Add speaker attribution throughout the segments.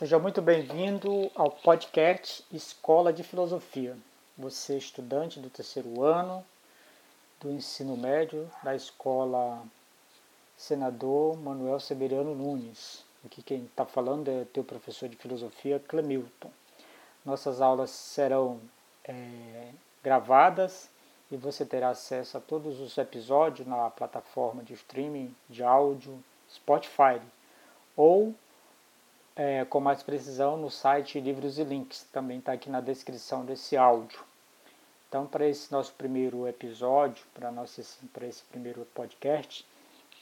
Speaker 1: Seja muito bem-vindo ao podcast Escola de Filosofia. Você, estudante do terceiro ano do ensino médio da Escola Senador Manuel Severiano Nunes. Aqui quem está falando é teu professor de filosofia, Clemilton. Nossas aulas serão é, gravadas e você terá acesso a todos os episódios na plataforma de streaming de áudio Spotify ou é, com mais precisão no site Livros e Links, também está aqui na descrição desse áudio. Então, para esse nosso primeiro episódio, para esse primeiro podcast,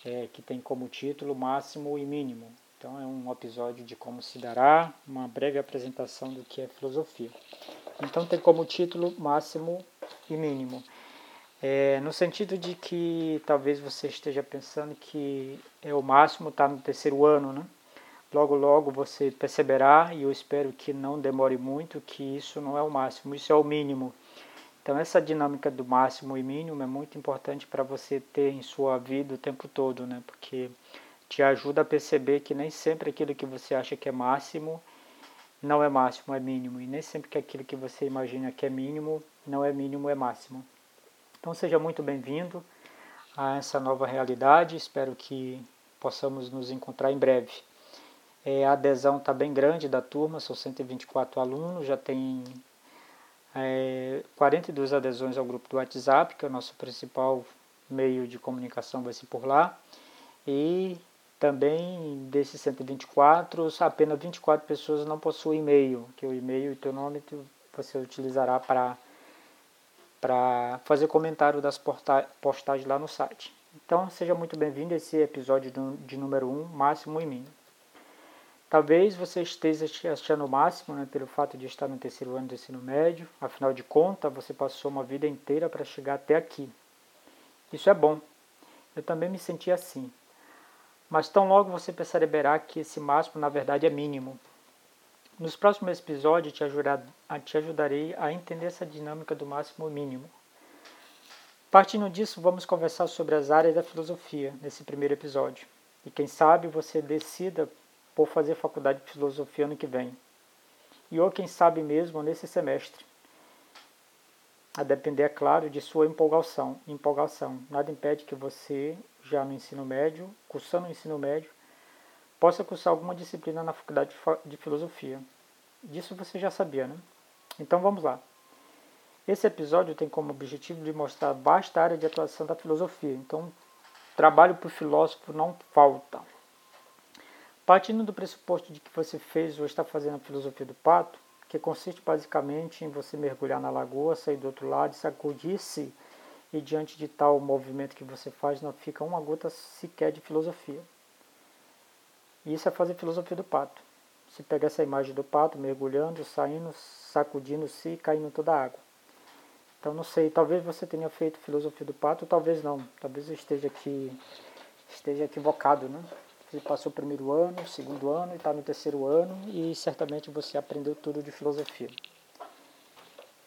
Speaker 1: é, que tem como título Máximo e Mínimo. Então, é um episódio de como se dará, uma breve apresentação do que é filosofia. Então, tem como título Máximo e Mínimo. É, no sentido de que talvez você esteja pensando que é o máximo está no terceiro ano, né? Logo, logo você perceberá, e eu espero que não demore muito, que isso não é o máximo, isso é o mínimo. Então, essa dinâmica do máximo e mínimo é muito importante para você ter em sua vida o tempo todo, né? Porque te ajuda a perceber que nem sempre aquilo que você acha que é máximo não é máximo, é mínimo. E nem sempre que aquilo que você imagina que é mínimo não é mínimo, é máximo. Então, seja muito bem-vindo a essa nova realidade. Espero que possamos nos encontrar em breve. É, a adesão está bem grande da turma, são 124 alunos, já tem é, 42 adesões ao grupo do WhatsApp, que é o nosso principal meio de comunicação, vai ser por lá. E também desses 124, apenas 24 pessoas não possuem e-mail, que o e-mail e teu nome você utilizará para para fazer comentário das postagens lá no site. Então, seja muito bem-vindo a esse episódio de número 1, máximo e mínimo. Talvez você esteja achando o máximo né, pelo fato de estar no terceiro ano do ensino médio, afinal de contas, você passou uma vida inteira para chegar até aqui. Isso é bom. Eu também me senti assim. Mas tão logo você perceberá que esse máximo na verdade é mínimo. Nos próximos episódios te, ajudar, te ajudarei a entender essa dinâmica do máximo e mínimo. Partindo disso, vamos conversar sobre as áreas da filosofia nesse primeiro episódio. E quem sabe você decida por fazer faculdade de filosofia ano que vem. E ou quem sabe mesmo nesse semestre. A depender, é claro, de sua empolgação. empolgação. Nada impede que você, já no ensino médio, cursando o ensino médio, possa cursar alguma disciplina na faculdade de filosofia. Disso você já sabia, né? Então vamos lá. Esse episódio tem como objetivo de mostrar a vasta área de atuação da filosofia. Então, trabalho para o filósofo não falta. Partindo do pressuposto de que você fez ou está fazendo a filosofia do pato, que consiste basicamente em você mergulhar na lagoa, sair do outro lado, sacudir-se e diante de tal movimento que você faz não fica uma gota sequer de filosofia. Isso é fazer filosofia do pato. Você pega essa imagem do pato mergulhando, saindo, sacudindo-se e caindo toda a água. Então não sei, talvez você tenha feito filosofia do pato, talvez não. Talvez eu esteja aqui esteja equivocado, né? Você passou o primeiro ano, o segundo ano e está no terceiro ano e certamente você aprendeu tudo de filosofia.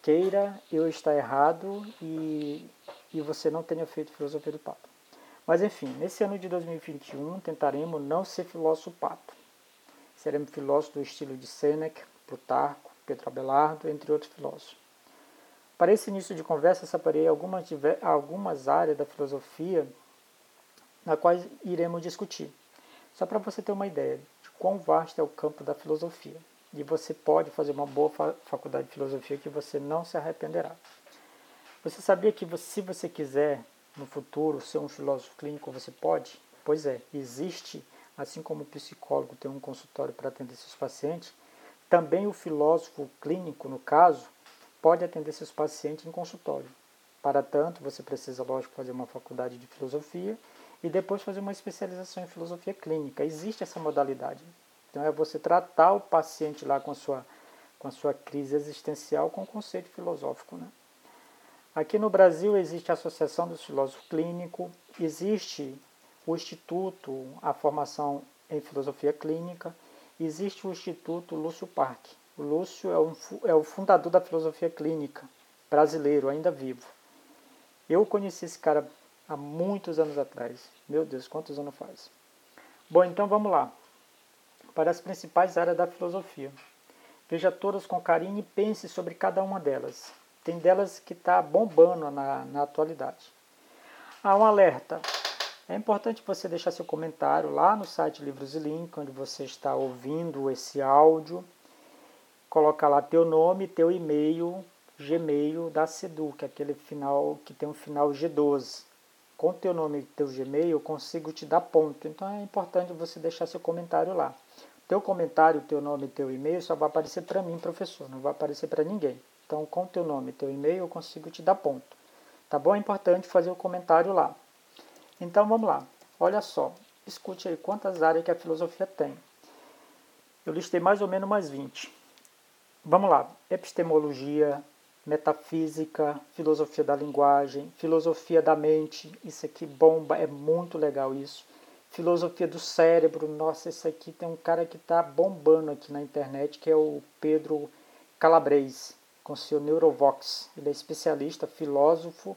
Speaker 1: Queira eu estar errado e, e você não tenha feito filosofia do pato. Mas enfim, nesse ano de 2021 tentaremos não ser filósofo pato. Seremos filósofos do estilo de Seneca, Plutarco, Pedro Abelardo, entre outros filósofos. Para esse início de conversa, separei algumas, algumas áreas da filosofia na quais iremos discutir. Só para você ter uma ideia de quão vasto é o campo da filosofia. E você pode fazer uma boa faculdade de filosofia que você não se arrependerá. Você sabia que você, se você quiser no futuro ser um filósofo clínico, você pode? Pois é, existe, assim como o psicólogo tem um consultório para atender seus pacientes, também o filósofo clínico, no caso, pode atender seus pacientes em consultório. Para tanto, você precisa, lógico, fazer uma faculdade de filosofia e depois fazer uma especialização em filosofia clínica. Existe essa modalidade. Então é você tratar o paciente lá com a sua, com a sua crise existencial com o conceito filosófico. Né? Aqui no Brasil existe a Associação dos Filósofos Clínicos, existe o Instituto, a formação em filosofia clínica, existe o Instituto Lúcio Parque. O Lúcio é, um, é o fundador da filosofia clínica brasileiro, ainda vivo. Eu conheci esse cara há muitos anos atrás. Meu Deus, quantos anos faz? Bom, então vamos lá. para as principais áreas da filosofia. Veja todas com carinho e pense sobre cada uma delas. Tem delas que está bombando na, na atualidade. Há um alerta. É importante você deixar seu comentário lá no site Livros e Link, onde você está ouvindo esse áudio. Coloca lá teu nome, teu e-mail, Gmail da Sedu, que é aquele final que tem um final G12. Com teu nome e teu Gmail eu consigo te dar ponto. Então é importante você deixar seu comentário lá. Teu comentário, teu nome e teu e-mail só vai aparecer para mim, professor, não vai aparecer para ninguém. Então, com teu nome e teu e-mail, eu consigo te dar ponto. Tá bom? É importante fazer o comentário lá. Então, vamos lá. Olha só. Escute aí quantas áreas que a filosofia tem. Eu listei mais ou menos umas 20. Vamos lá. Epistemologia, metafísica, filosofia da linguagem, filosofia da mente. Isso aqui bomba, é muito legal isso. Filosofia do cérebro. Nossa, isso aqui tem um cara que está bombando aqui na internet, que é o Pedro Calabres com seu Neurovox. Ele é especialista, filósofo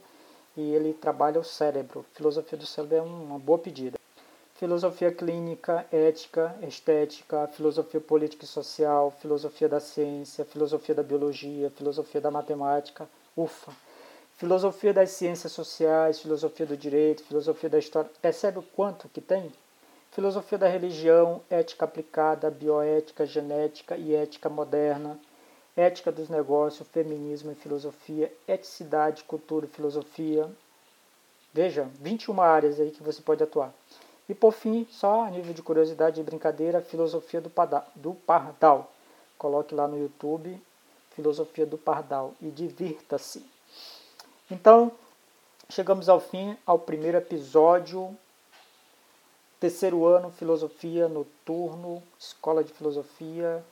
Speaker 1: e ele trabalha o cérebro. Filosofia do cérebro é uma boa pedida. Filosofia clínica, ética, estética, filosofia política e social, filosofia da ciência, filosofia da biologia, filosofia da matemática, ufa. Filosofia das ciências sociais, filosofia do direito, filosofia da história. Percebe o quanto que tem? Filosofia da religião, ética aplicada, bioética, genética e ética moderna ética dos negócios, feminismo e filosofia, eticidade, cultura e filosofia. Veja, 21 áreas aí que você pode atuar. E por fim, só a nível de curiosidade e brincadeira, filosofia do, do Pardal. Coloque lá no YouTube, filosofia do Pardal e divirta-se. Então, chegamos ao fim, ao primeiro episódio, terceiro ano, filosofia noturno, escola de filosofia,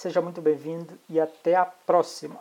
Speaker 1: Seja muito bem-vindo e até a próxima!